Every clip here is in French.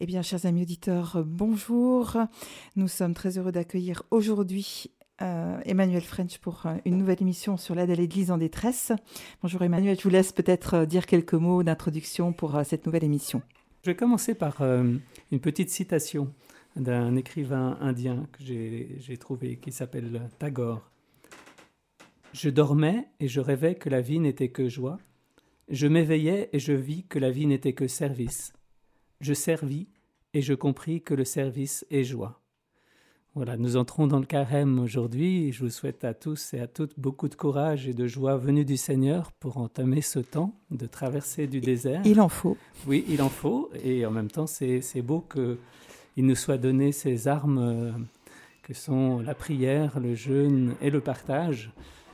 Eh bien, chers amis auditeurs, bonjour. Nous sommes très heureux d'accueillir aujourd'hui euh, Emmanuel French pour euh, une nouvelle émission sur l'aide à l'Église en détresse. Bonjour Emmanuel, je vous laisse peut-être euh, dire quelques mots d'introduction pour cette nouvelle émission. Je vais commencer par une petite citation d'un écrivain indien que j'ai trouvé qui s'appelle Tagore. Je dormais et je rêvais que la vie n'était que joie. Je m'éveillais et je vis que la vie n'était que service. Je servis et je compris que le service est joie. Voilà, nous entrons dans le carême aujourd'hui. Je vous souhaite à tous et à toutes beaucoup de courage et de joie venue du Seigneur pour entamer ce temps de traversée du désert. Il en faut. Oui, il en faut. Et en même temps, c'est beau qu'il nous soit donné ces armes euh, que sont la prière, le jeûne et le partage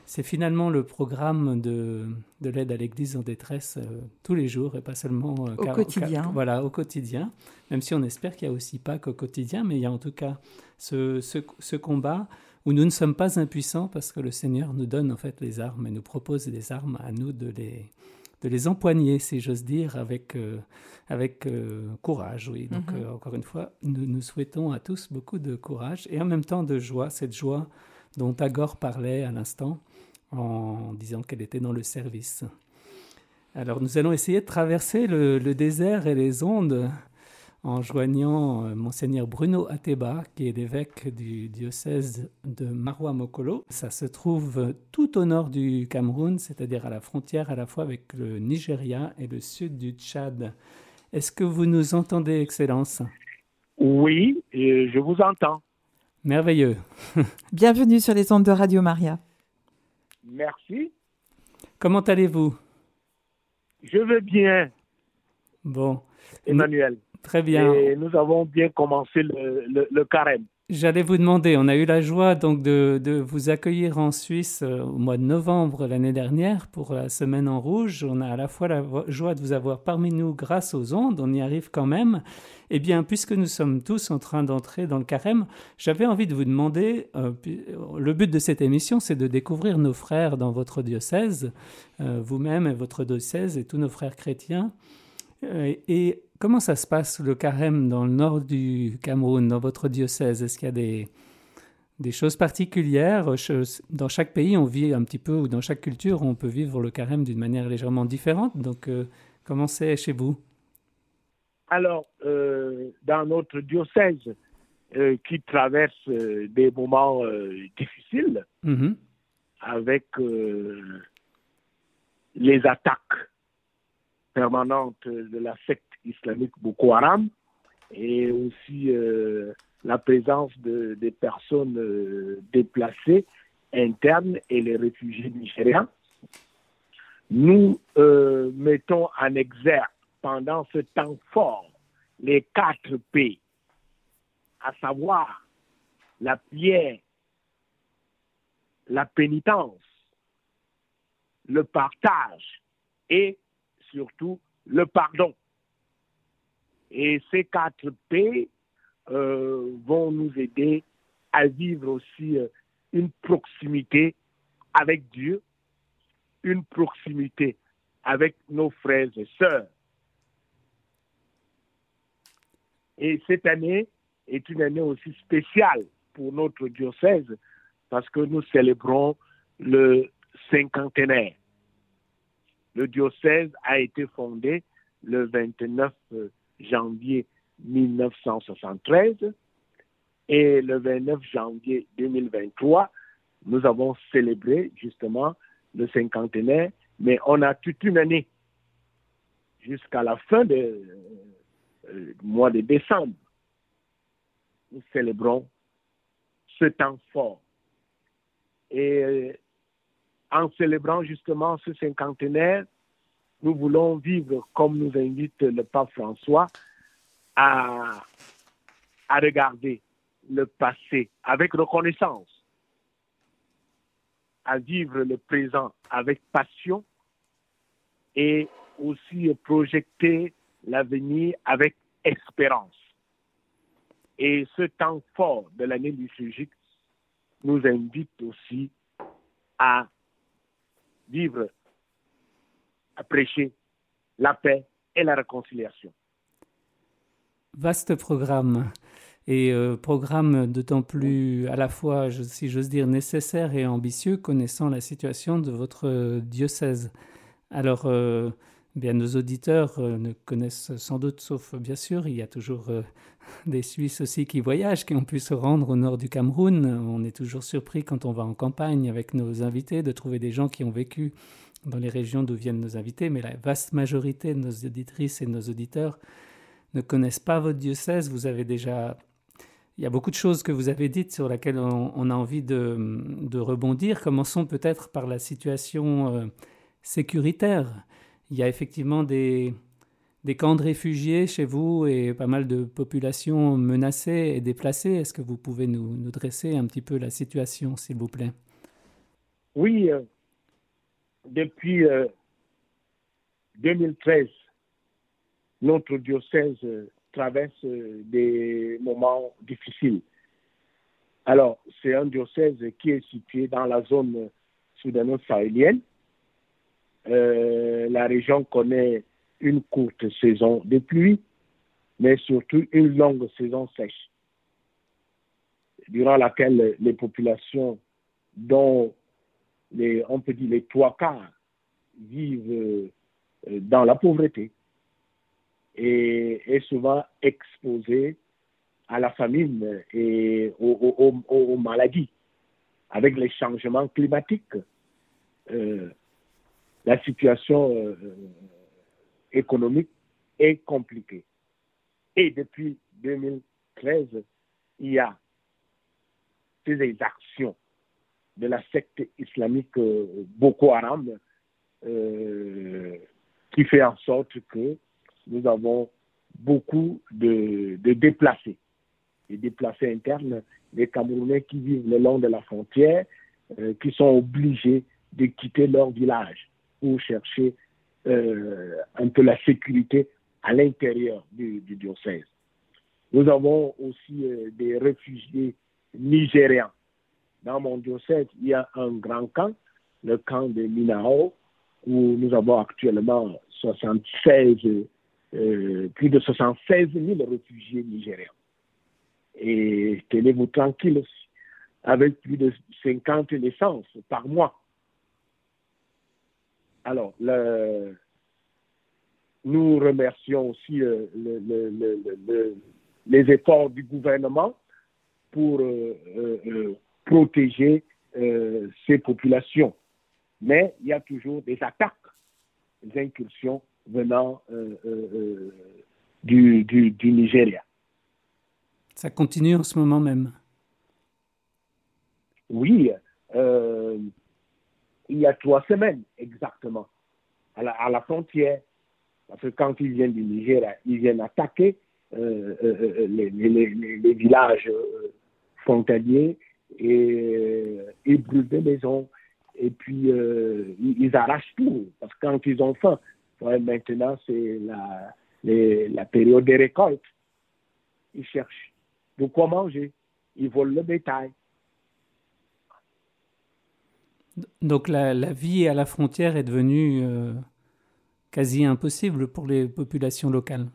c'est finalement le programme de, de l'aide à l'Église en détresse euh, tous les jours et pas seulement euh, au quotidien. voilà, au quotidien. Même si on espère qu'il n'y a aussi pas qu'au quotidien, mais il y a en tout cas ce, ce, ce, combat où nous ne sommes pas impuissants parce que le Seigneur nous donne en fait les armes et nous propose des armes à nous de les, de les empoigner, si j'ose dire, avec, euh, avec courage. Oui. Donc, mhm. encore une fois, nous, nous souhaitons à tous beaucoup de courage et en même temps de joie, cette joie dont Tagore parlait à l'instant en disant qu'elle était dans le service. Alors nous allons essayer de traverser le, désert et les ondes en joignant euh, monseigneur Bruno Ateba, qui est l'évêque du diocèse de Marwa Mokolo. Ça se trouve tout au nord du Cameroun, c'est-à-dire à la frontière à la fois avec le Nigeria et le sud du Tchad. Est-ce que vous nous entendez, Excellence? Oui, je vous entends. Merveilleux. Bienvenue sur les ondes de Radio Maria. Merci. Comment allez-vous? Je vais bien. Bon. Emmanuel. Très bien. Et nous avons bien commencé le carême. J'allais vous demander, on a eu la joie donc de, vous accueillir en Suisse euh, au mois de novembre l'année dernière pour la Semaine en Rouge. On a à la fois la joie de vous avoir parmi nous grâce aux ondes, on y arrive quand même. Eh bien, puisque nous sommes tous en train d'entrer dans le carême, j'avais envie de vous demander, euh, le but de cette émission, c'est de découvrir nos frères dans votre diocèse, euh, vous-même et votre diocèse et tous nos frères chrétiens. et Comment ça se passe le carême dans le nord du Cameroun, dans votre diocèse? Est-ce qu'il y a des, des choses particulières? Dans chaque pays, on vit un petit peu, ou dans chaque culture, on peut vivre le carême d'une manière légèrement différente. Donc, euh, comment c'est chez vous? Alors, euh, dans notre diocèse, euh, qui traverse des moments difficiles, mm-hmm. avec les attaques permanentes de la secte islamique Boko Haram et aussi euh, la présence de, des personnes euh, déplacées internes et les réfugiés nigériens. Nous euh, mettons en exergue pendant ce temps fort les quatre P, à savoir la prière, la pénitence, le partage et surtout le pardon. Et ces quatre P euh, vont nous aider à vivre aussi euh, une proximité avec Dieu, une proximité avec nos frères et sœurs. Et cette année est une année aussi spéciale pour notre diocèse parce que nous célébrons le cinquantenaire. Le diocèse a été fondé le 29 janvier 1973 et le 29 janvier 2023, nous avons célébré justement le cinquantenaire, mais on a toute une année jusqu'à la fin du euh, mois de décembre. Nous célébrons ce temps fort. Et euh, en célébrant justement ce cinquantenaire, nous voulons vivre comme nous invite le pape François à, regarder le passé avec reconnaissance, à vivre le présent avec passion et aussi projeter l'avenir avec espérance. Et ce temps fort de l'année liturgique nous invite aussi à vivre à prêcher la paix et la réconciliation. vaste programme et euh, programme d'autant plus à la fois, si j'ose dire, nécessaire et ambitieux, connaissant la situation de votre diocèse. Alors, euh, bien, nos auditeurs euh, ne connaissent sans doute, sauf bien sûr, il y a toujours des Suisses aussi qui voyagent, qui ont pu se rendre au nord du Cameroun. On est toujours surpris quand on va en campagne avec nos invités de trouver des gens qui ont vécu dans les régions d'où viennent nos invités, mais la vaste majorité de nos auditrices et de nos auditeurs ne connaissent pas votre diocèse. Vous avez déjà il y a beaucoup de choses que vous avez dites sur lesquelles on, a envie de, rebondir. Commençons peut-être par la situation euh, sécuritaire. Il y a effectivement des, camps de réfugiés chez vous et pas mal de populations menacées et déplacées. Est-ce que vous pouvez nous, nous, dresser un petit peu la situation, s'il vous plaît? Oui, euh, depuis 2013, euh, notre diocèse traverse euh, des moments difficiles. Alors, c'est un diocèse qui est situé dans la zone soudano-sahélienne. Euh, la région connaît une courte saison de pluie, mais surtout une longue saison sèche, durant laquelle les populations, dont on peut dire les trois quarts, vivent euh, dans la pauvreté et est souvent exposé à la famine et aux, maladies. Avec les changements climatiques, euh, la situation euh, économique est compliquée. Et depuis 2013, il y a ces actions de la secte islamique euh, Boko Haram qui fait en sorte que nous avons beaucoup de, déplacés, des déplacés internes, des Camerounais qui vivent le long de la frontière, euh, qui sont obligés de quitter leur village pour chercher euh, un peu la sécurité à l'intérieur du, diocèse. Nous avons aussi euh, des réfugiés nigériens. Dans mon diocèse, il y a un grand camp, le camp de Minao, où nous avons actuellement 76 euh, plus de 76 000 réfugiés nigériens. Et tenez-vous tranquille avec plus de 50 naissances par mois. Alors, nous remercions aussi euh, les efforts du gouvernement pour euh, protéger ces populations. Mais il y a toujours des attaques, des incursions venant euh, euh, euh, du, du, Nigeria. Ça continue en ce moment même Oui, il y a trois semaines exactement, à la, à la, frontière. Parce que quand ils viennent du Nigeria, ils viennent attaquer les, les, les, villages frontaliers et ils brûlent des maisons et puis ils, arrachent tout. Parce que quand ils ont faim, maintenant, c'est la, la période des récoltes. Ils cherchent de quoi manger. Ils volent le bétail. Donc la, la vie à la frontière est devenue euh, quasi impossible pour les populations locales.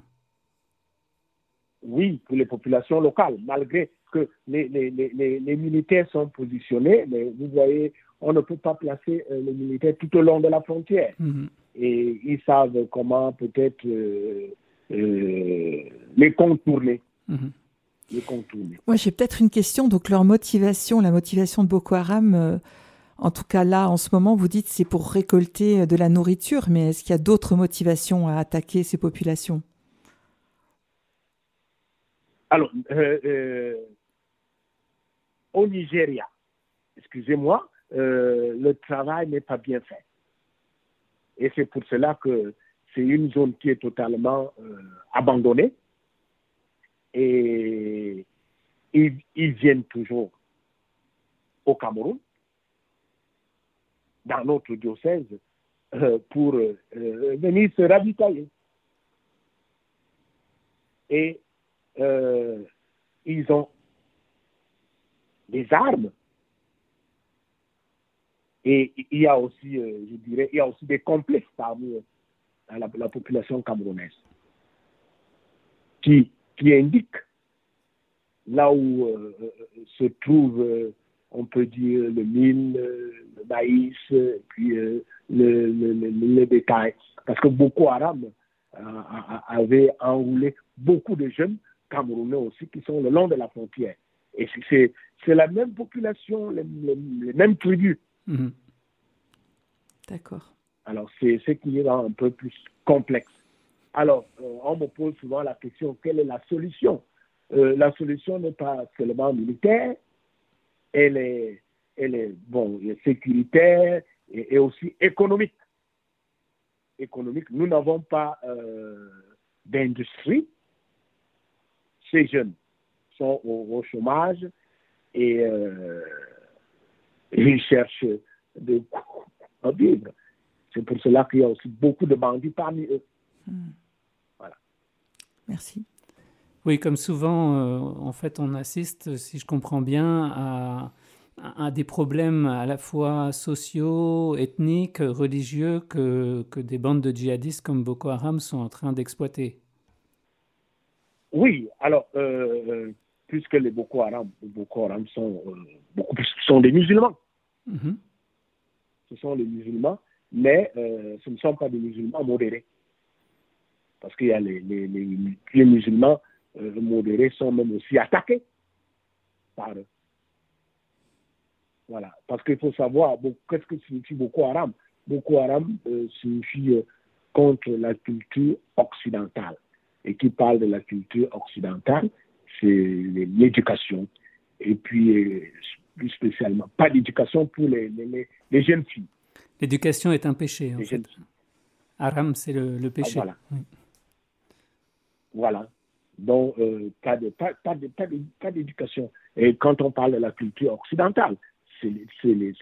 Oui, pour les populations locales, malgré que les, les, les, les, militaires sont positionnés, mais vous voyez, on ne peut pas placer euh, les militaires tout au long de la frontière. Mhm et ils savent comment peut-être euh, euh, les contourner. Mhm. Les contourner. Moi, j'ai peut-être une question. Donc, leur motivation, la motivation de Boko Haram, euh, en tout cas là, en ce moment, vous dites c'est pour récolter de la nourriture, mais est-ce qu'il y a d'autres motivations à attaquer ces populations? Alors, au Nigeria, excusez-moi, le travail n'est pas bien fait. Et c'est pour cela que c'est une zone qui est totalement euh, abandonnée. Et ils, viennent toujours au Cameroun, dans notre diocèse, euh, pour euh, venir se ravitailler. Et ils ont des armes et il y a aussi, euh, je dirais, il y a aussi des complexes parmi euh, la, population camerounaise qui, qui indique là où se trouve, on peut dire, le mil, le maïs, puis le, le, le, bétail. Parce que Boko Haram avait enroulé beaucoup de jeunes Camerounais aussi qui sont le long de la frontière. Et c'est la même population, les, mêmes tribus. Mhm. D'accord. Alors, c'est ce qui est un peu plus complexe. Alors, euh, on me pose souvent la question, quelle est la solution? Euh, La solution n'est pas seulement militaire, elle est, elle est, bon, sécuritaire et, aussi économique. Économique, nous n'avons pas euh, d'industrie. Ces jeunes sont au, chômage et ils cherchent de quoi vivre. C'est pour cela qu'il y a aussi beaucoup de bandits parmi eux. Hmm. Voilà. Merci. Oui, comme souvent, euh, en fait, on assiste, si je comprends bien, à, à, des problèmes à la fois sociaux, ethniques, religieux que, que des bandes de djihadistes comme Boko Haram sont en train d'exploiter. Oui, alors, euh, euh, puisque les Boko Haram, Boko Haram sont, beaucoup plus, sont des musulmans. Mm-hmm. Ce sont les musulmans mais euh, ce ne sont pas des musulmans modérés. Parce qu'il y a les, les, les, musulmans euh, modérés sont même aussi attaqués par eux. Voilà. Parce qu'il faut savoir, qu'est-ce que signifie Boko Haram? Boko Haram euh, signifie contre la culture occidentale. Et qui parle de la culture occidentale, c'est l'éducation. Et puis, plus spécialement, pas d'éducation pour les, les jeunes filles. L'éducation est un péché, en fait. Aram, c'est le, péché. voilà. voilà. Donc, euh, pas, de, pas, pas d'éducation. Et quand on parle de la culture occidentale, c'est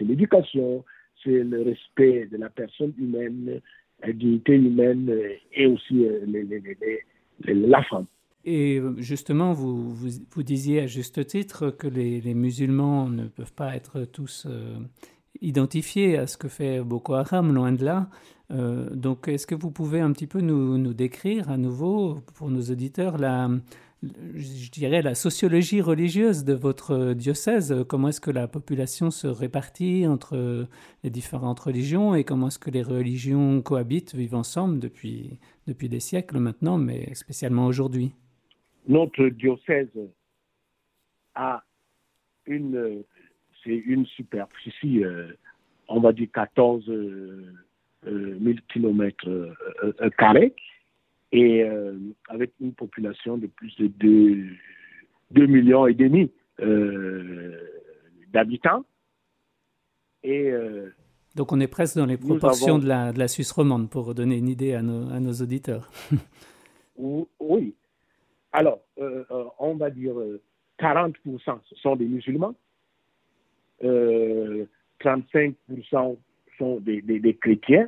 l'éducation, c'est le respect de la personne humaine, la dignité humaine et aussi euh, la femme. Et euh, justement, vous, vous, disiez à juste titre que les, musulmans ne peuvent pas être tous identifié à ce que fait Boko Haram, loin de là. Euh, donc, est-ce que vous pouvez un petit peu nous, nous, décrire à nouveau, pour nos auditeurs, la, je dirais la sociologie religieuse de votre diocèse? Comment est-ce que la population se répartit entre les différentes religions et comment est-ce que les religions cohabitent, vivent ensemble depuis, depuis des siècles maintenant, mais spécialement aujourd'hui? Notre diocèse a une c'est une superficie, euh, on va dire 14 000 km carrés, et euh, avec une population de plus de 2, 2 millions et demi euh, d'habitants. Et donc on est presque dans les proportions de, la, de la Suisse romande, pour donner une idée à nos, à nos auditeurs. oui. Alors, on va dire 40% ce sont des musulmans, 35% euh, sont des, chrétiens,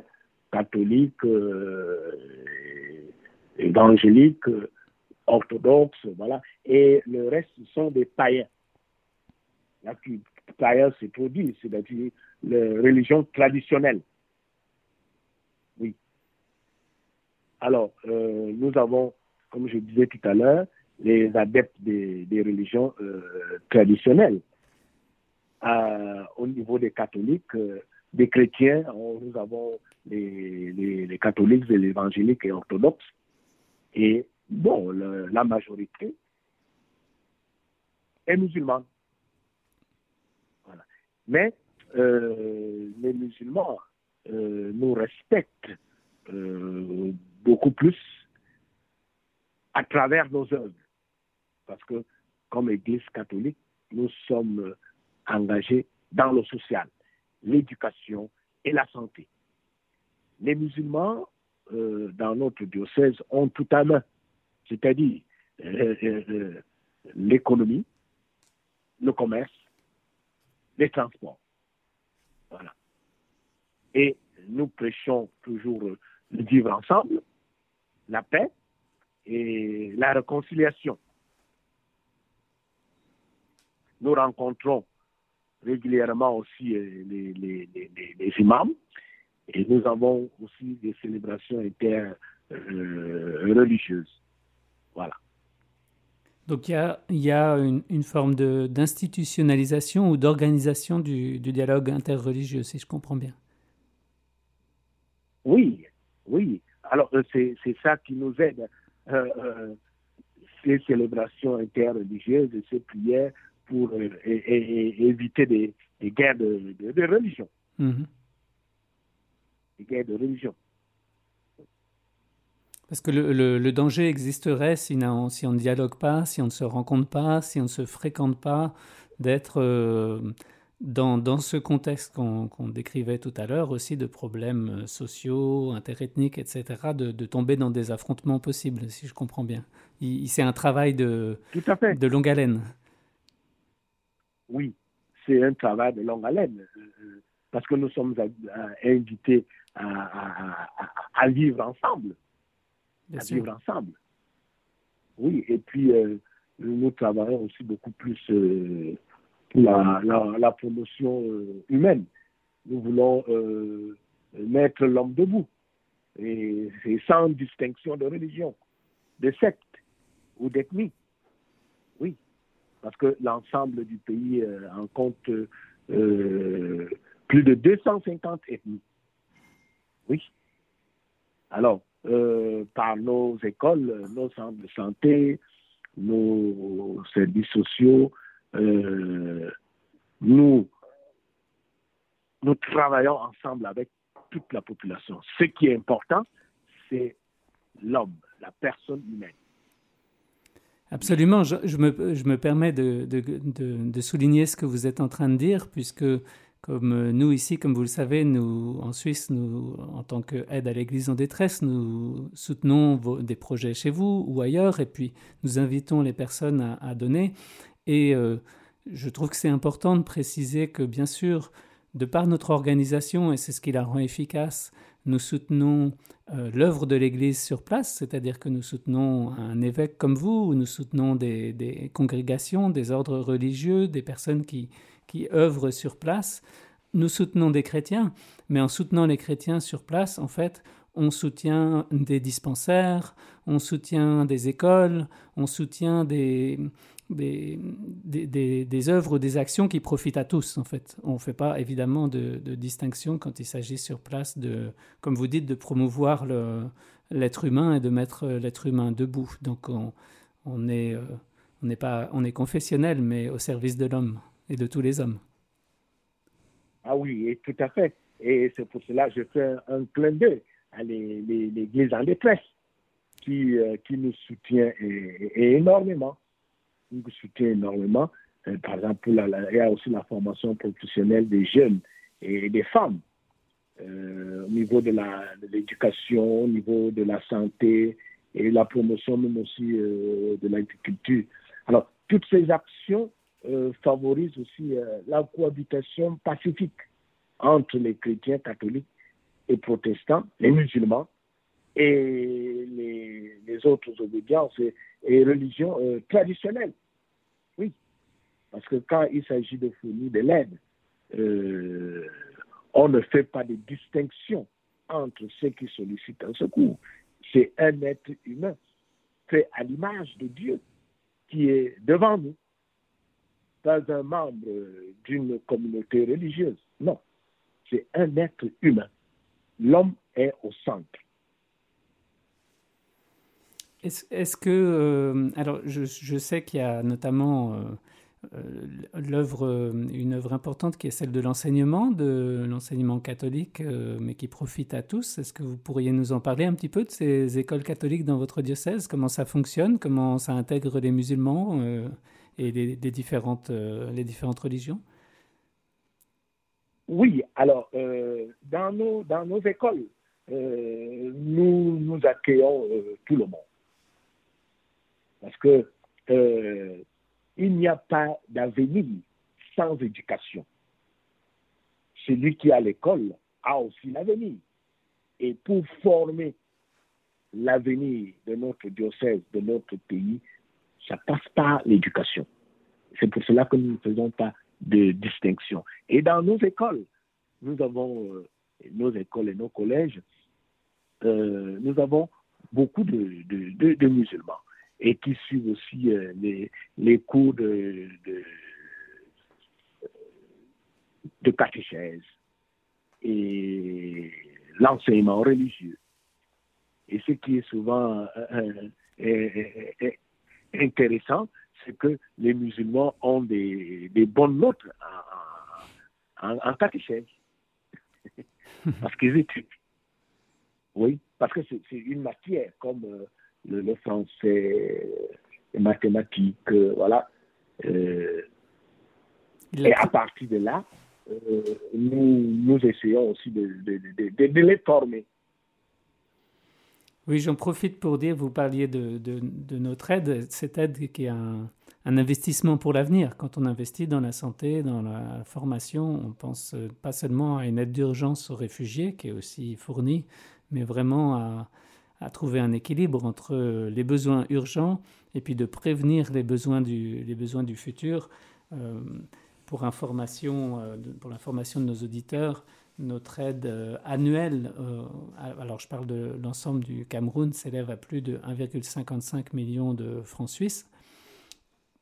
catholiques, euh, évangéliques, orthodoxes, voilà, et le reste sont des païens. La païens, c'est dire, c'est-à-dire les religions traditionnelles. Oui. Alors, euh, nous avons, comme je disais tout à l'heure, les adeptes des, religions traditionnelles au niveau des catholiques, euh, des chrétiens, nous avons les, catholiques les évangéliques et orthodoxes. Et bon, la majorité est musulmane. Mais euh, les musulmans euh, nous respectent beaucoup plus à travers nos œuvres. Parce que comme Église catholique, nous sommes engagés dans le social, l'éducation et la santé. Les musulmans, euh, dans notre diocèse, ont tout à main, c'est-à-dire euh, euh, l'économie, le commerce, les transports. Voilà. Et nous prêchons toujours le vivre ensemble, la paix et la réconciliation. Nous rencontrons régulièrement aussi euh, les, les, les, imams. Et nous avons aussi des célébrations interreligieuses. Euh, voilà. Donc il y a, il y a une, une, forme d'institutionnalisation ou d'organisation du, du, dialogue interreligieux, si je comprends bien. Oui, oui. Alors euh, c'est ça qui nous aide. Euh, euh, ces célébrations interreligieuses et ces prières pour euh, éviter des, des, guerres de, de, religion. Mm-hmm. Des guerres de religion. Parce que le, le, danger existerait si on, si on, ne dialogue pas, si on ne se rencontre pas, si on ne se fréquente pas, d'être dans, dans, ce contexte qu'on décrivait tout à l'heure aussi de problèmes sociaux, interethniques, etc., de, de, tomber dans des affrontements possibles, si je comprends bien. C'est un travail de, de longue haleine. Oui, c'est un travail de longue haleine, euh, parce que nous sommes invités à, à, à, vivre ensemble à vivre ensemble. Oui, et puis euh, nous travaillons aussi beaucoup plus euh, la, la, promotion euh, humaine. Nous voulons mettre l'homme debout, et, sans distinction de religion, de secte ou d'ethnie. Oui, parce que l'ensemble du pays en compte plus de 250 ethnies. Oui. Alors, euh, par nos écoles, nos centres de santé, nos services sociaux. Euh, nous, nous travaillons ensemble avec toute la population. Ce qui est important, c'est l'homme, la personne humaine. Absolument. Je, me, je me, permets de, de, de, souligner ce que vous êtes en train de dire, puisque comme nous ici, comme vous le savez, nous en Suisse, nous, en tant qu'aide à l'Église en détresse, nous soutenons des projets chez vous ou ailleurs, et puis nous invitons les personnes à, donner. Et euh, je trouve que c'est important de préciser que, bien sûr, de par notre organisation, et c'est ce qui la rend efficace, nous soutenons euh, l'œuvre de l'Église sur place, c'est-à-dire que nous soutenons un évêque comme vous, nous soutenons des, des congrégations, des ordres religieux, des personnes qui, qui œuvrent sur place. Nous soutenons des chrétiens, mais en soutenant les chrétiens sur place, en fait, on soutient des dispensaires, on soutient des écoles, on soutient des, des, des, des, œuvres ou des actions qui profitent à tous, en fait. On ne fait pas évidemment de, distinction quand il s'agit sur place de, comme vous dites, de promouvoir l'être humain et de mettre l'être humain debout. Donc on, on est, euh, on n'est pas, on est confessionnel, mais au service de l'homme et de tous les hommes. Ah oui, et tout à fait. Et c'est pour cela que je fais un clin d'œil à l'Église en détresse qui, euh, qui nous soutient énormément. Nous soutient énormément. Euh, par exemple, il y a aussi la formation professionnelle des jeunes et des femmes. Euh, au niveau de l'éducation, au niveau de la santé et la promotion même aussi de l'agriculture. Alors, toutes ces actions euh, favorise aussi euh, la cohabitation pacifique entre les chrétiens catholiques et protestants, les musulmans et les, autres obédiences et, religions euh, traditionnelles. Oui, parce que quand il s'agit de fournir de l'aide, on ne fait pas de distinction entre ceux qui sollicitent un secours. C'est un être humain fait à l'image de Dieu qui est devant nous pas un membre d'une communauté religieuse. Non, c'est un être humain. L'homme est au centre. Est-ce que, euh, alors je, sais qu'il y a notamment euh, euh, une œuvre importante qui est celle de l'enseignement, de l'enseignement catholique, mais qui profite à tous. Est-ce que vous pourriez nous en parler un petit peu de ces écoles catholiques dans votre diocèse? Comment ça fonctionne? Comment ça intègre les musulmans et des, différentes, les différentes religions? Oui, alors, dans, nos, dans nos écoles, nous, nous accueillons tout le monde. Parce que il n'y a pas d'avenir sans éducation. Celui qui a l'école a aussi l'avenir. Et pour former l'avenir de notre diocèse, de notre pays, ça passe par l'éducation. C'est pour cela que nous ne faisons pas de distinction. Et dans nos écoles, nous avons, euh, nos écoles et nos collèges, euh, nous avons beaucoup de, musulmans. Et qui suivent aussi les, les, cours de, de, de catéchèse et l'enseignement religieux. Et ce qui est souvent intéressant, c'est que les musulmans ont des, des bonnes notes en, en, catéchèse. parce qu'ils étudient. Oui, parce que c'est une matière comme euh, le, français, les mathématiques, euh, voilà. Euh, et à partir de là, nous, nous essayons aussi de, de, de les former. Oui, j'en profite pour dire, vous parliez de, de, notre aide, cette aide qui est un, un investissement pour l'avenir. Quand on investit dans la santé, dans la formation, on pense pas seulement à une aide d'urgence aux réfugiés qui est aussi fournie, mais vraiment à, à, trouver un équilibre entre les besoins urgents et puis de prévenir les besoins du, les besoins du futur. Euh, euh, pour l'information de nos auditeurs, notre aide euh, annuelle, euh, alors je parle de l'ensemble du Cameroun, s'élève à plus de 1,55 million de francs suisses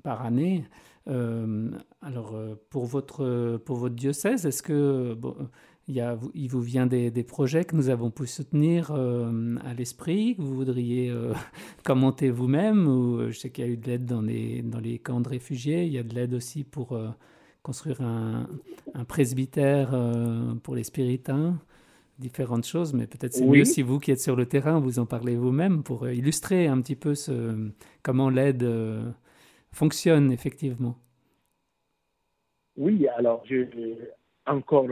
par année. Euh, alors pour votre, pour votre diocèse, est-ce que il, y a, il, vous vient des, des, projets que nous avons pu soutenir à l'esprit, que vous voudriez commenter vous-même ou, Je sais qu'il y a eu de l'aide dans les, dans les camps de réfugiés, il y a de l'aide aussi pour construire un, presbytère euh, pour les spiritains, différentes choses, mais peut-être c'est mieux si vous qui êtes sur le terrain, vous en parlez vous-même pour euh, illustrer un petit peu ce, comment l'aide euh, fonctionne effectivement. Oui, alors je, encore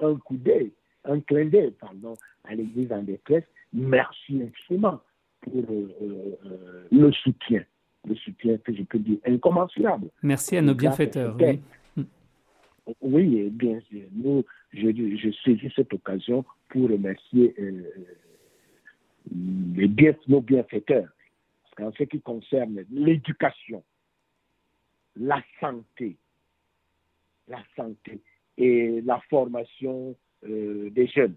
un coup d'œil, un clin d'œil, pardon, à l'Église en détresse. Merci infiniment pour le soutien, le soutien que je peux dire incommensurable. Merci à nos bienfaiteurs. Oui. Oui, bien sûr. Nous, je, je saisis cette occasion pour remercier euh, les bien, nos bienfaiteurs. Qu'en ce qui concerne l'éducation, la santé, la santé et la formation euh, des jeunes.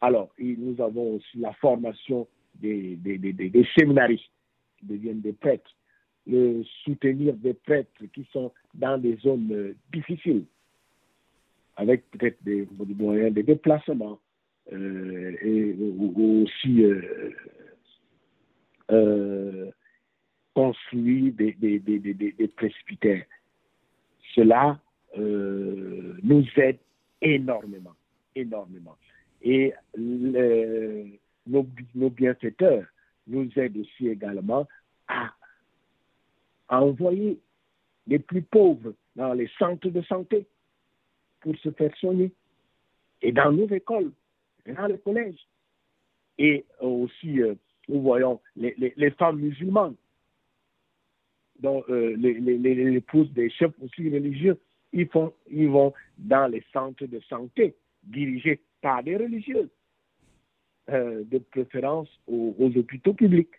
Alors, nous avons aussi la formation des, des, des, des séminaristes qui deviennent des prêtres le soutenir des prêtres qui sont dans des zones euh, difficiles, avec peut-être des, moyens de déplacement euh, aussi euh, construire des, des. Cela nous aide énormément, énormément. Et nos, bienfaiteurs nous aident aussi également à envoyer les plus pauvres dans les centres de santé pour se faire soigner, et dans nos écoles, dans les collèges. Et aussi, euh, nous voyons les, les, femmes musulmanes, dont euh, les, les, épouses des chefs aussi religieux, ils, vont dans les centres de santé dirigés par des religieux, euh, de préférence aux, aux hôpitaux publics.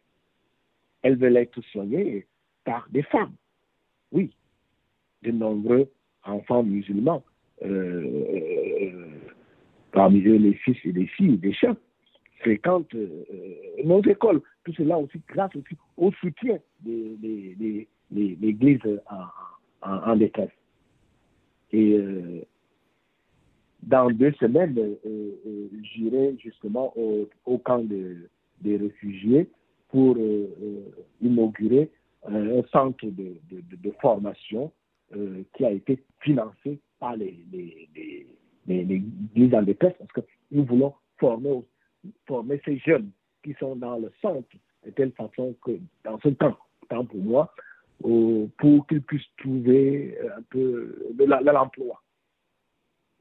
Elles veulent être soignées par des femmes. Oui, de nombreux enfants musulmans, euh, euh, parmi eux les fils et les filles des chefs, fréquentent nos écoles. Tout cela aussi grâce aussi au soutien de, l'Église en, en, détresse. Et dans deux semaines, j'irai justement au, camp des réfugiés pour inaugurer un centre de, de, de formation euh, qui a été financé par les, les, les, les, en détresse parce que nous voulons former, former ces jeunes qui sont dans le centre de telle façon que dans ce temps, temps pour moi, euh, pour qu'ils puissent trouver un peu de l'emploi.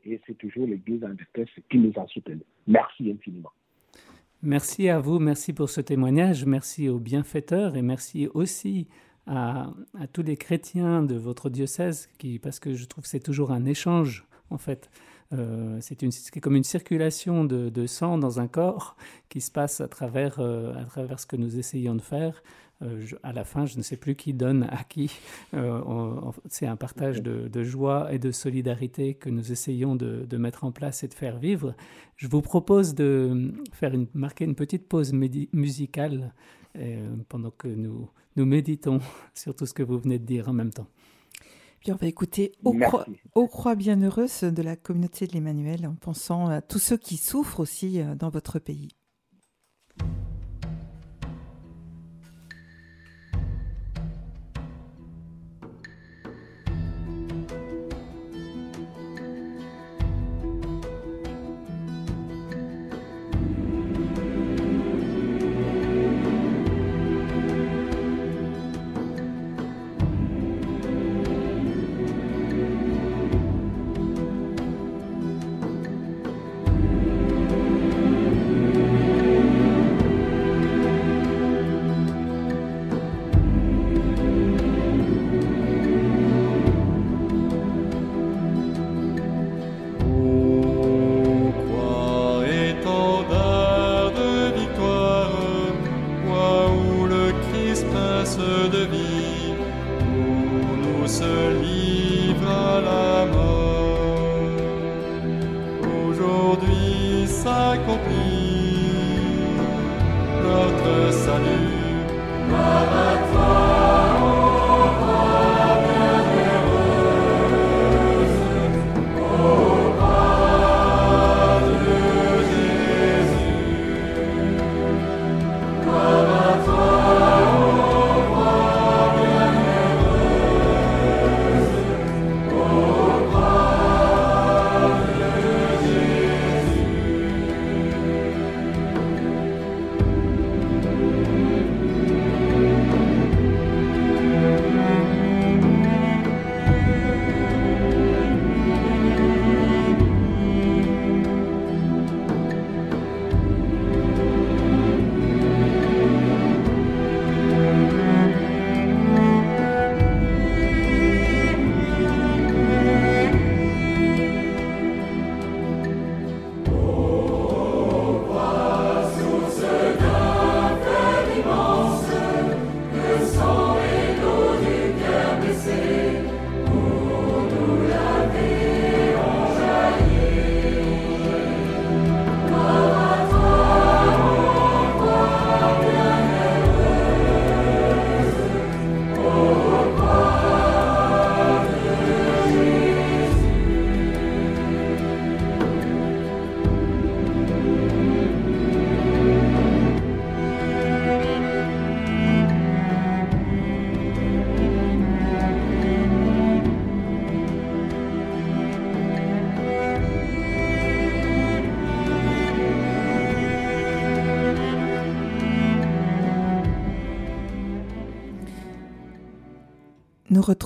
Et c'est toujours l'Église en détresse qui nous a soutenus. Merci infiniment. Merci à vous, merci pour ce témoignage, merci aux bienfaiteurs et merci aussi à, tous les chrétiens de votre diocèse, qui, parce que je trouve que c'est toujours un échange en fait. Euh, c'est comme une circulation de, sang dans un corps qui se passe à travers, euh, à travers ce que nous essayons de faire. Euh, à la fin, je ne sais plus qui donne à qui. c'est un partage de, joie et de solidarité que nous essayons de, de, mettre en place et de faire vivre. Je vous propose de faire une, marquer une petite pause musicale pendant que nous, nous méditons sur tout ce que vous venez de dire en même temps. Puis on va écouter Ô croix, croix bienheureuse de la communauté de l'Emmanuel en pensant à tous ceux qui souffrent aussi dans votre pays.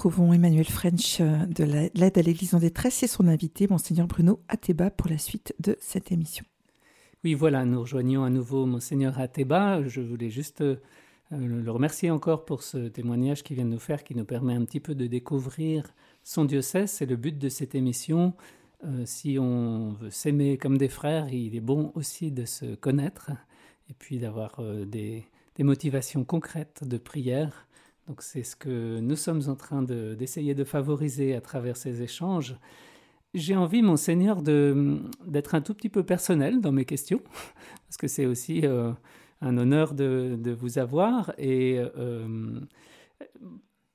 Retrouvons Emmanuel French euh, de l'aide à l'Église en détresse et son invité, Monseigneur Bruno Ateba, pour la suite de cette émission. Oui, voilà, nous rejoignons à nouveau Monseigneur Ateba. Je voulais juste euh, le remercier encore pour ce témoignage qu'il vient de nous faire, qui nous permet un petit peu de découvrir son diocèse. C'est le but de cette émission. Euh, si on veut s'aimer comme des frères, il est bon aussi de se connaître et puis d'avoir des, des motivations concrètes de prière donc c'est ce que nous sommes en train d'essayer de, favoriser à travers ces échanges. J'ai envie, monseigneur, d'être un tout petit peu personnel dans mes questions, parce que c'est aussi euh, un honneur de, vous avoir. Et euh,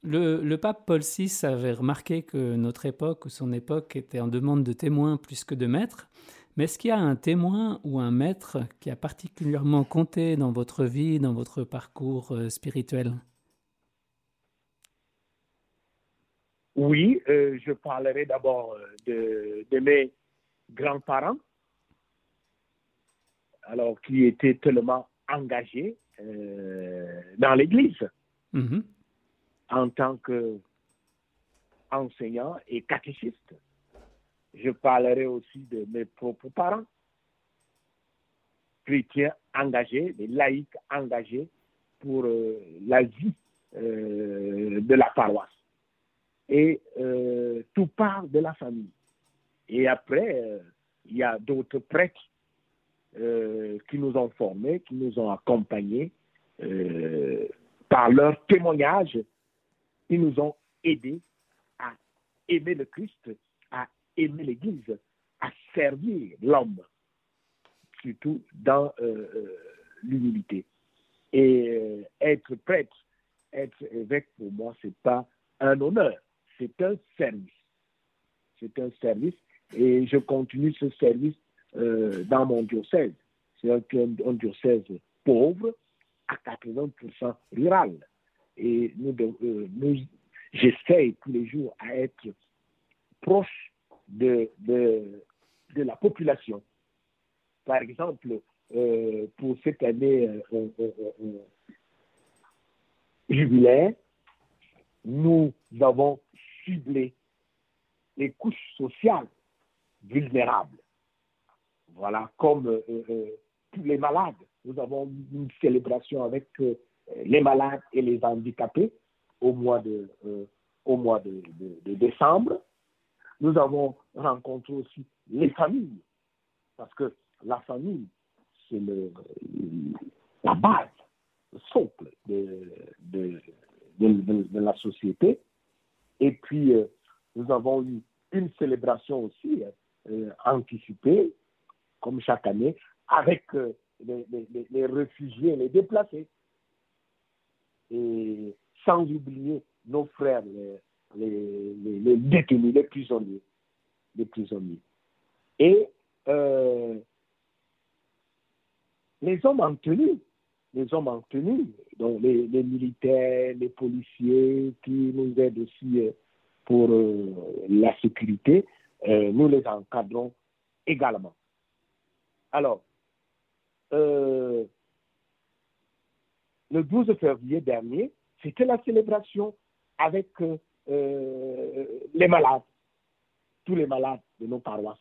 le, le, pape Paul VI avait remarqué que notre époque, ou son époque, était en demande de témoins plus que de maîtres. Mais est-ce qu'il y a un témoin ou un maître qui a particulièrement compté dans votre vie, dans votre parcours euh, spirituel? Oui, euh, je parlerai d'abord euh, de, mes grands-parents, alors qui étaient tellement engagés euh, dans l'Église mm-hmm. en tant qu'enseignants et catéchistes. Je parlerai aussi de mes propres parents, chrétiens engagés, des laïcs engagés pour la vie de la paroisse et euh, tout part de la famille. Et après, euh, il y a d'autres prêtres euh, qui nous ont formés, qui nous ont accompagnés par leur témoignage. Ils nous ont aidés à aimer le Christ, à aimer l'Église, à servir l'homme, surtout dans l'humilité. Et être prêtre, être évêque, pour moi, ce n'est pas un honneur, c'est un service. C'est un service et je continue ce service dans mon diocèse. C'est un, diocèse pauvre, à 80% rural. Et nous, nous j'essaye tous les jours à être proche de, de, de la population. Par exemple, euh, pour cette année euh, euh, jubilaire, nous avons ciblé les couches sociales vulnérables. Voilà, comme tous les malades. Nous avons une célébration avec les malades et les handicapés au mois de, au mois de, décembre. Nous avons rencontré aussi les familles, parce que la famille, c'est la base, le socle de, de, la société. Et puis, euh, nous avons eu une célébration aussi euh, anticipée, comme chaque année, avec euh, les, réfugiés, les déplacés. Et sans oublier nos frères, les, les, détenus, les prisonniers. Les prisonniers. Et euh, les hommes en tenue, les hommes en tenue, donc les, militaires, les policiers qui nous aident aussi euh, pour euh, la sécurité, nous les encadrons également. Alors, le 12 février dernier, c'était la célébration avec euh, les malades, tous les malades de nos paroisses.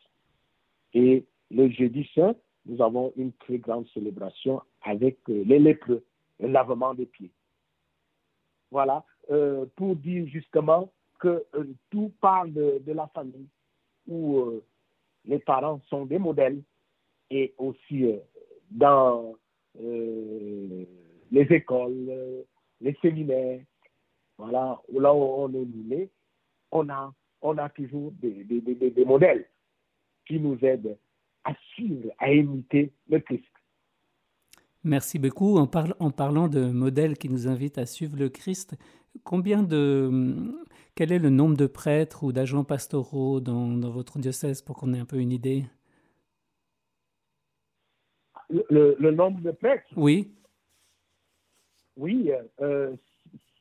Et le jeudi saint, nous avons une très grande célébration avec euh, les lépreux, le lavement des pieds. Voilà, euh, pour dire justement que tout parle de, la famille, où les parents sont des modèles, et aussi dans les écoles, les séminaires, voilà, là où on est on a, on a toujours des modèles qui nous aident à suivre, à imiter le Christ. Merci beaucoup. En, en, parlant de modèles qui nous invitent à suivre le Christ, combien de, quel est le nombre de prêtres ou d'agents pastoraux dans, dans, votre diocèse pour qu'on ait un peu une idée? Le, le, nombre de prêtres? Oui. Oui, euh,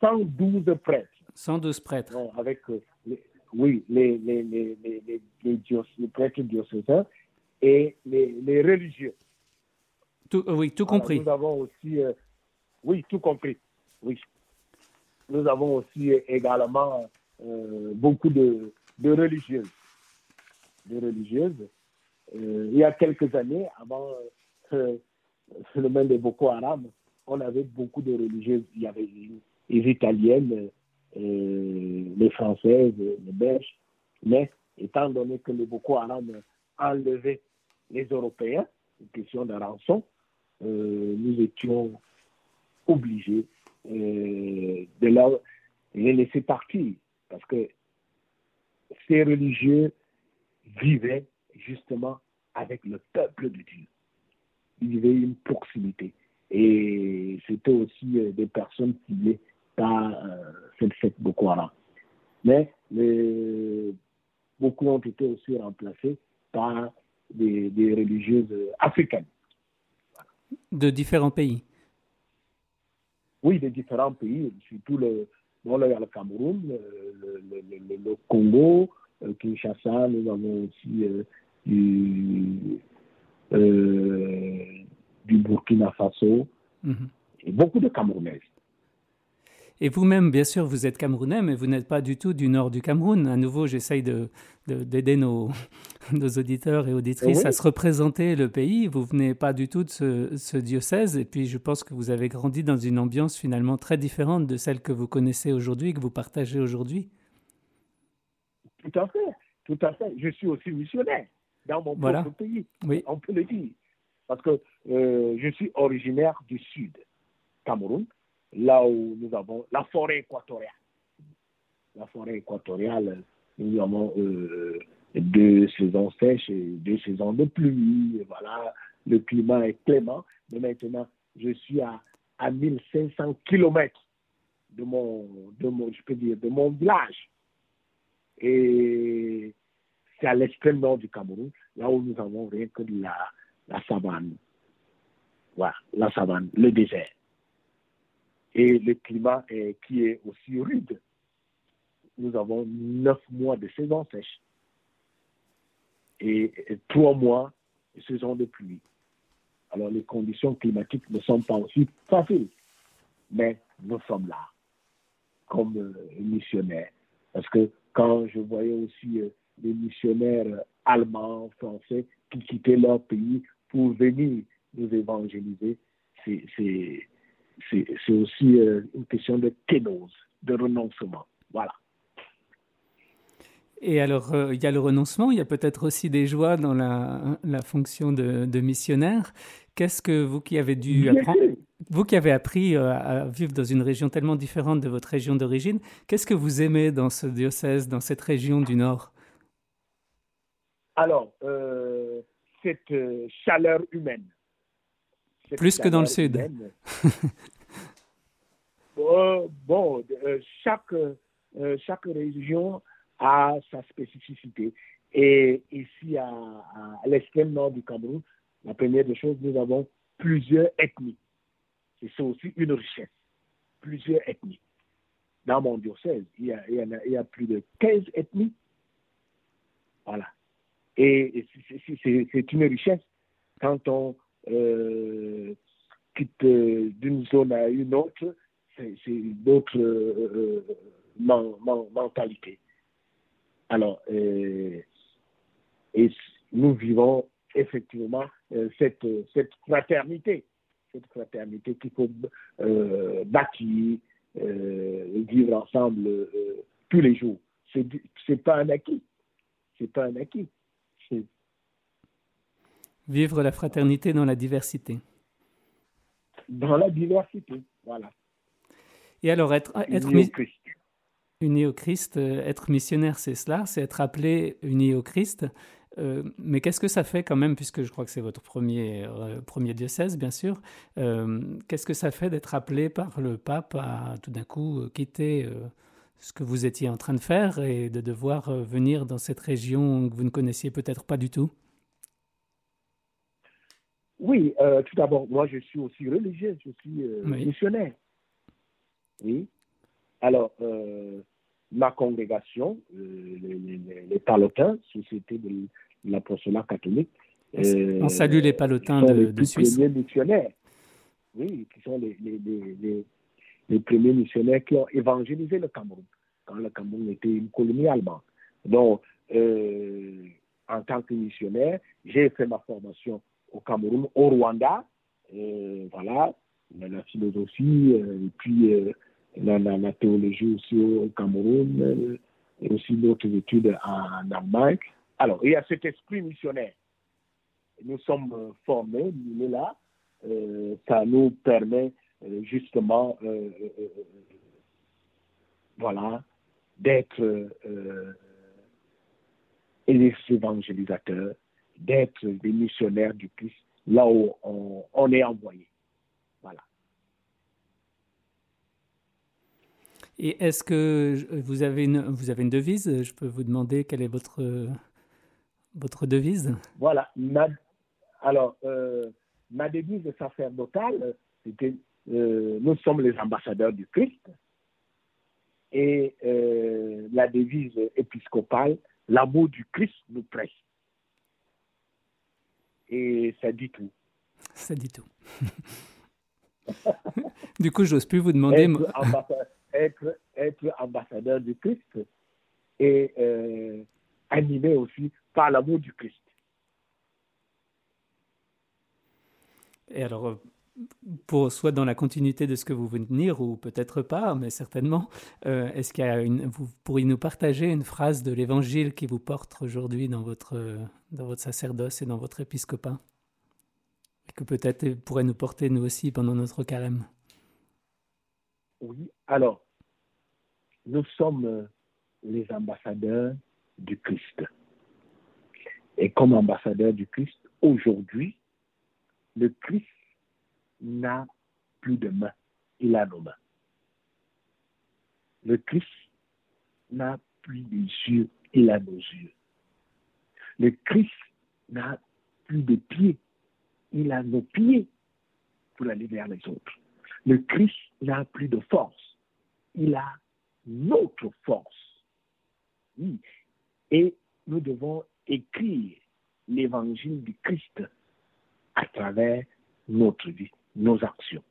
112 prêtres. 112 prêtres. avec, euh, oui, les, les, les, prêtres diocésains et les, religieux. Tout, euh, oui, tout compris. nous avons aussi, euh, oui, tout compris, oui. Nous avons aussi également beaucoup de, de religieuses. De religieuses. il y a quelques années, avant le phénomène de Boko Haram, on avait beaucoup de religieuses. Il y avait les Italiennes, euh, les Françaises, les Belges. Mais étant donné que le Boko Haram enlevé les Européens, une question de rançon, euh, nous étions obligés euh, de les laisser partir parce que ces religieux vivaient justement avec le peuple de Dieu. Ils vivaient une proximité. Et c'était aussi des personnes ciblées par cette fête Boko Haram. Mais beaucoup ont été aussi remplacés par des, religieuses africaines. De différents pays Oui, de différents pays, surtout le, bon, le Cameroun, le, le, le Congo, euh, Kinshasa, nous avons aussi euh, du, euh, du Burkina Faso, mhm. et beaucoup de Camerounaises. Et vous-même, bien sûr, vous êtes camerounais, mais vous n'êtes pas du tout du nord du Cameroun. À nouveau, j'essaye d'aider de, nos, nos, auditeurs et auditrices à se représenter le pays. Vous venez pas du tout de ce, diocèse, et puis je pense que vous avez grandi dans une ambiance finalement très différente de celle que vous connaissez aujourd'hui, que vous partagez aujourd'hui. Tout à fait, tout à fait. Je suis aussi missionnaire dans mon propre pays, oui. on peut le dire. Parce que euh, je suis originaire du sud, Cameroun, là où nous avons la forêt équatoriale. La forêt équatoriale, nous avons euh, deux saisons sèches et deux saisons de pluie. voilà, le climat est clément. Mais maintenant, je suis à à 1500 kilomètres de mon, de mon, je peux dire, de mon village. Et c'est à l'extrême nord du Cameroun, là où nous avons rien que de la, la savane. Voilà, la savane, le désert. Et le climat qui est aussi rude. Nous avons neuf mois de saison sèche et trois mois de saison de pluie. Alors les conditions climatiques ne sont pas aussi faciles, mais nous sommes là comme euh, missionnaires. Parce que quand je voyais aussi euh, des missionnaires allemands, français, qui quittaient leur pays pour venir nous évangéliser, c'est aussi euh, une question de kénose, de renoncement. Voilà. Et alors, euh, il y a le renoncement, il y a peut-être aussi des joies dans la, la fonction de, de missionnaire. Qu'est-ce que vous qui avez dû apprendre, vous qui avez appris euh, à vivre dans une région tellement différente de votre région d'origine, qu'est-ce que vous aimez dans ce diocèse, dans cette région du Nord? Alors, cette chaleur humaine. Plus que dans le Sud. bon, chaque, chaque région a sa spécificité. Et ici, à, à l'extrême nord du Cameroun, la première des choses, nous avons plusieurs ethnies. Et c'est aussi une richesse. Plusieurs ethnies. Dans mon diocèse, il y a, il y a, plus de 15 ethnies. Voilà. Et c'est une richesse quand on euh, quitte d'une zone à une autre, c'est d'autres euh, mentalités. Alors, euh, et nous vivons effectivement euh, cette, cette fraternité, cette fraternité qu'il faut euh, bâtir, vivre ensemble tous les jours. Ce n'est pas un acquis. C'est pas un acquis. Vivre la fraternité dans la diversité. Dans la diversité, voilà. Et alors, être, être, Unis au Christ, euh, être missionnaire, c'est cela, c'est être appelé uni au Christ. Euh, mais qu'est-ce que ça fait quand même, puisque je crois que c'est votre premier, euh, premier diocèse, bien sûr, qu'est-ce que ça fait d'être appelé par le pape à tout d'un coup quitter ce que vous étiez en train de faire et de devoir venir dans cette région que vous ne connaissiez peut-être pas du tout? Oui, tout d'abord, moi je suis aussi religieux, je suis missionnaire. Oui, alors, euh, ma congrégation, euh, les, les, Palotins, Société de l'apostolat catholique. Euh, On salue les Palotins de, de Suisse. Les premiers missionnaires, oui, qui sont les, les, premiers missionnaires qui ont évangélisé le Cameroun, quand le Cameroun était une colonie allemande. Donc, en tant que missionnaire, j'ai fait ma formation au Cameroun, au Rwanda, voilà, la philosophie, et puis la, la, théologie aussi au Cameroun euh, et aussi d'autres études en, Allemagne. Alors, il y a cet esprit missionnaire. Nous sommes euh, formés, nous là. Euh, ça nous permet justement, voilà, d'être des évangélisateurs, d'être des missionnaires du Christ là où on, on est envoyé. Voilà. Et est-ce que vous avez, une, vous avez une devise? Je peux vous demander quelle est votre, votre devise? Voilà. alors, euh, ma devise sacerdotale, c'était euh, Nous sommes les ambassadeurs du Christ. Et euh, la devise épiscopale, l'amour du Christ nous presse. Et ça dit tout. Ça dit tout. du coup, j'ose plus vous demander être, être ambassadeur du Christ et euh, animé aussi par l'amour du Christ. Et alors, euh, pour soit dans la continuité de ce que vous venez de dire, ou peut-être pas, mais certainement, euh, est-ce qu'il vous pourriez nous partager une phrase de l'Évangile qui vous porte aujourd'hui dans votre, dans votre sacerdoce et dans votre épiscopat et que peut-être pourrait nous porter nous aussi pendant notre carême? Oui, alors, nous sommes les ambassadeurs du Christ. Et comme ambassadeur du Christ, aujourd'hui, le Christ n'a plus de mains, il a nos mains. Le Christ n'a plus de yeux, il a nos yeux. Le Christ n'a plus de pieds, il a nos pieds pour aller vers les autres. Le Christ n'a plus de force, il a notre force. Et nous devons écrire l'évangile du Christ à travers notre vie, nos actions.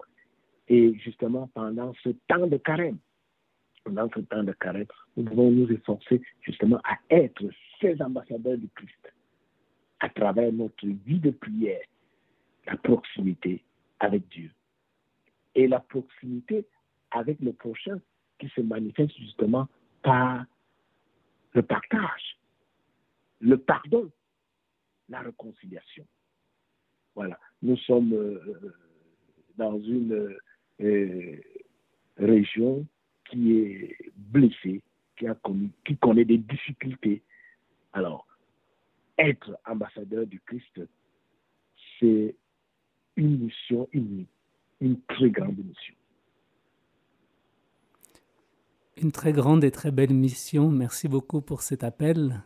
Et justement, pendant ce temps de carême, pendant ce temps de carême, nous devons nous efforcer justement à être ces ambassadeurs du Christ à travers notre vie de prière, la proximité avec Dieu. Et la proximité avec le prochain qui se manifeste justement par le partage, le pardon, la réconciliation. Voilà, nous sommes euh, dans une euh, région qui est blessée, qui, a connu, qui connaît des difficultés. Alors, être ambassadeur du Christ, c'est une mission unique, une très grande mission. Une très grande et très belle mission. Merci beaucoup pour cet appel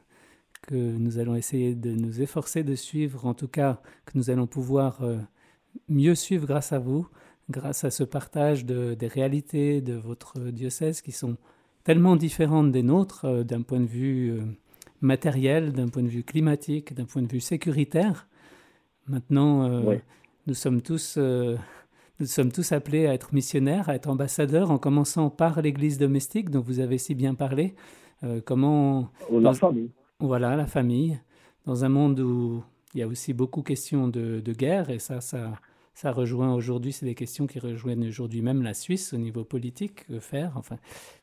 que nous allons essayer de nous efforcer de suivre, en tout cas que nous allons pouvoir euh, mieux suivre grâce à vous, grâce à ce partage de, des réalités de votre diocèse qui sont tellement différentes des nôtres euh, d'un point de vue euh, matériel, d'un point de vue climatique, d'un point de vue sécuritaire. Maintenant, nous sommes tous nous sommes tous appelés à être missionnaires, à être ambassadeurs, en commençant par l'Église domestique dont vous avez si bien parlé. Euh, comment la famille. Voilà, la famille. Dans un monde où il y a aussi beaucoup de questions de, guerre, et ça, ça, ça rejoint aujourd'hui, c'est des questions qui rejoignent aujourd'hui même la Suisse au niveau politique, que faire Enfin,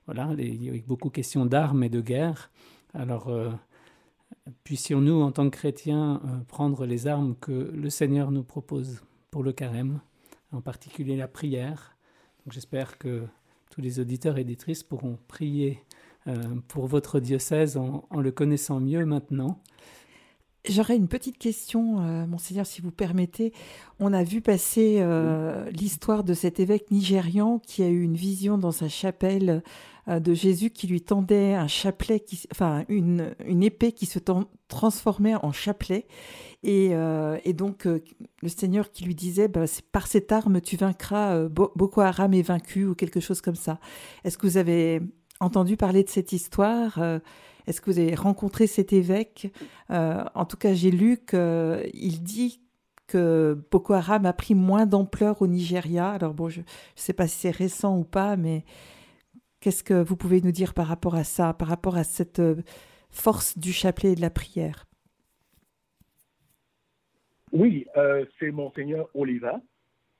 voilà, il y a beaucoup de questions d'armes et de guerre. Alors, euh, puissions-nous, en tant que chrétiens, euh, prendre les armes que le Seigneur nous propose pour le carême en particulier la prière. J'espère que tous les auditeurs et éditrices pourront prier euh, pour votre diocèse en, le connaissant mieux maintenant. J'aurais une petite question, euh, monseigneur, si vous permettez. On a vu passer euh, l'histoire de cet évêque nigérian qui a eu une vision dans sa chapelle euh, de Jésus qui lui tendait un chapelet, qui, enfin une, une épée qui se transformait en chapelet. Et, euh, et donc le Seigneur qui lui disait, bah, par cette arme tu vaincras, Boko Haram est vaincu ou quelque chose comme ça. Est-ce que vous avez entendu parler de cette histoire Est-ce que vous avez rencontré cet évêque En tout cas, j'ai lu qu'il dit que Boko Haram a pris moins d'ampleur au Nigeria. Alors bon, je ne sais pas si c'est récent ou pas, mais Qu'est-ce que vous pouvez nous dire par rapport à ça, par rapport à cette euh, force du chapelet et de la prière? Oui, euh, c'est Monseigneur Oliva,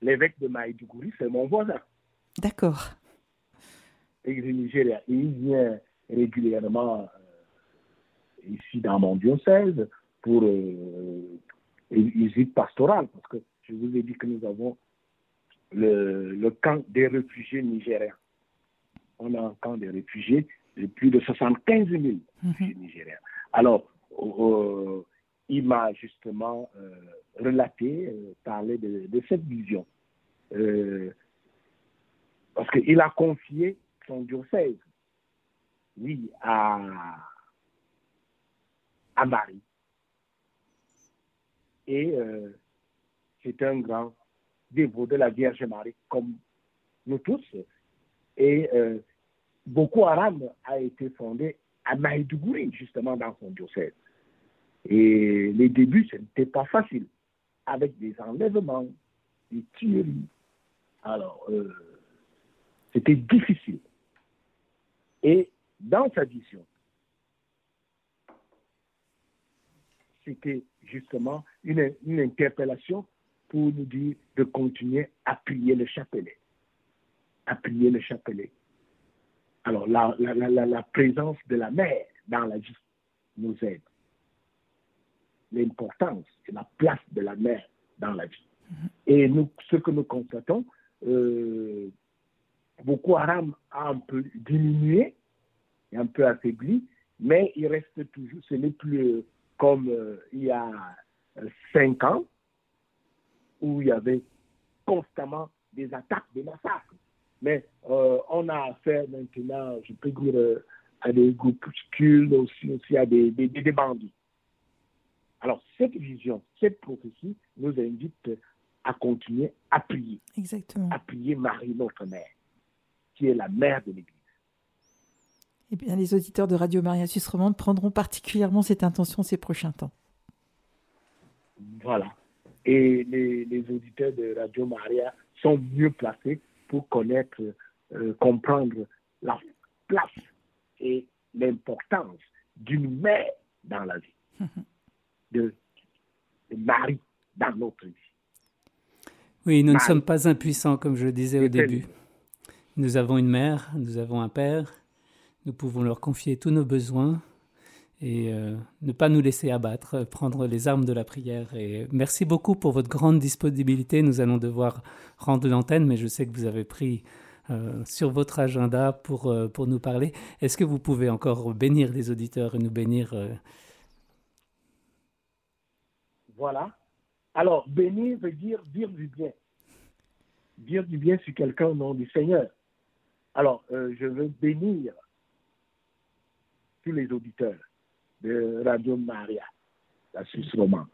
l'évêque de Maïdougouri, c'est mon voisin. D'accord. Et du Nigeria. Il vient régulièrement euh, ici dans mon diocèse pour une visite pastorale, parce que je vous ai dit que nous avons le, le camp des réfugiés nigériens on a un camp de réfugiés de plus de 75 000 mhm. nigériens. Alors, euh, il m'a justement euh, relaté, euh, parlé de, cette vision. parce qu'il a confié son diocèse, oui, à, à Marie. Et c'est un grand dévot de la Vierge Marie, comme nous tous. Et euh, Boko Haram a été fondé à Maïdougouri, justement dans son diocèse. Et les débuts, ce n'était pas facile, avec des enlèvements, des tueries. Alors, euh, c'était difficile. Et dans sa vision, c'était justement une, une interpellation pour nous dire de continuer à prier le chapelet à prier le chapelet. Alors, la, la, la, présence de la mère dans la vie nous aide. L'importance et la place de la mère dans la vie. Mm-hmm. Et nous, ce que nous constatons, euh, Boko Haram a un peu diminué, un peu affaibli, mais il reste toujours, ce n'est plus comme euh, il y a cinq ans, où il y avait constamment des attaques, des massacres. Mais euh, on a affaire maintenant, je peux dire, euh, à des groupuscules, aussi, aussi à des, des, des bandits. Alors, cette vision, cette prophétie nous invite à continuer à prier. Exactement. À prier Marie, notre mère, qui est la mère de l'Église. Eh bien, les auditeurs de Radio Maria Suisse Romande prendront particulièrement cette intention ces prochains temps. Voilà. Et les, les auditeurs de Radio Maria sont mieux placés pour connaître, euh, comprendre la place et l'importance d'une mère dans la vie, de, de Marie dans notre vie. Oui, nous ne sommes pas impuissants, comme je le disais au début. Nous avons une mère, nous avons un père, nous pouvons leur confier tous nos besoins et euh, ne pas nous laisser abattre, prendre les armes de la prière. Et merci beaucoup pour votre grande disponibilité. Nous allons devoir rendre l'antenne, mais je sais que vous avez pris euh, sur votre agenda pour, euh, pour nous parler. Est-ce que vous pouvez encore bénir les auditeurs et nous bénir Voilà. Alors, bénir veut dire dire du bien. Dire du bien sur quelqu'un au nom du Seigneur. Alors, je veux bénir tous les auditeurs de Radio Maria, la Suisse romande.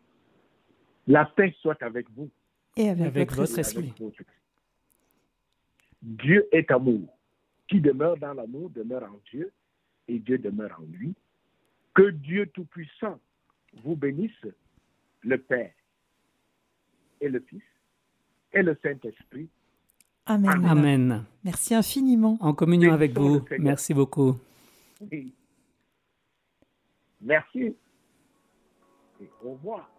La paix soit avec vous. Et avec, Avec votre votre esprit. avec votre. Dieu est amour. Qui demeure dans l'amour demeure en Dieu et Dieu demeure en lui. Que Dieu Tout-Puissant vous bénisse, le Père et le Fils et le Saint-Esprit. Amen. Amen. Merci infiniment. En communion avec vous. Merci beaucoup. Oui. Merci. Et au revoir.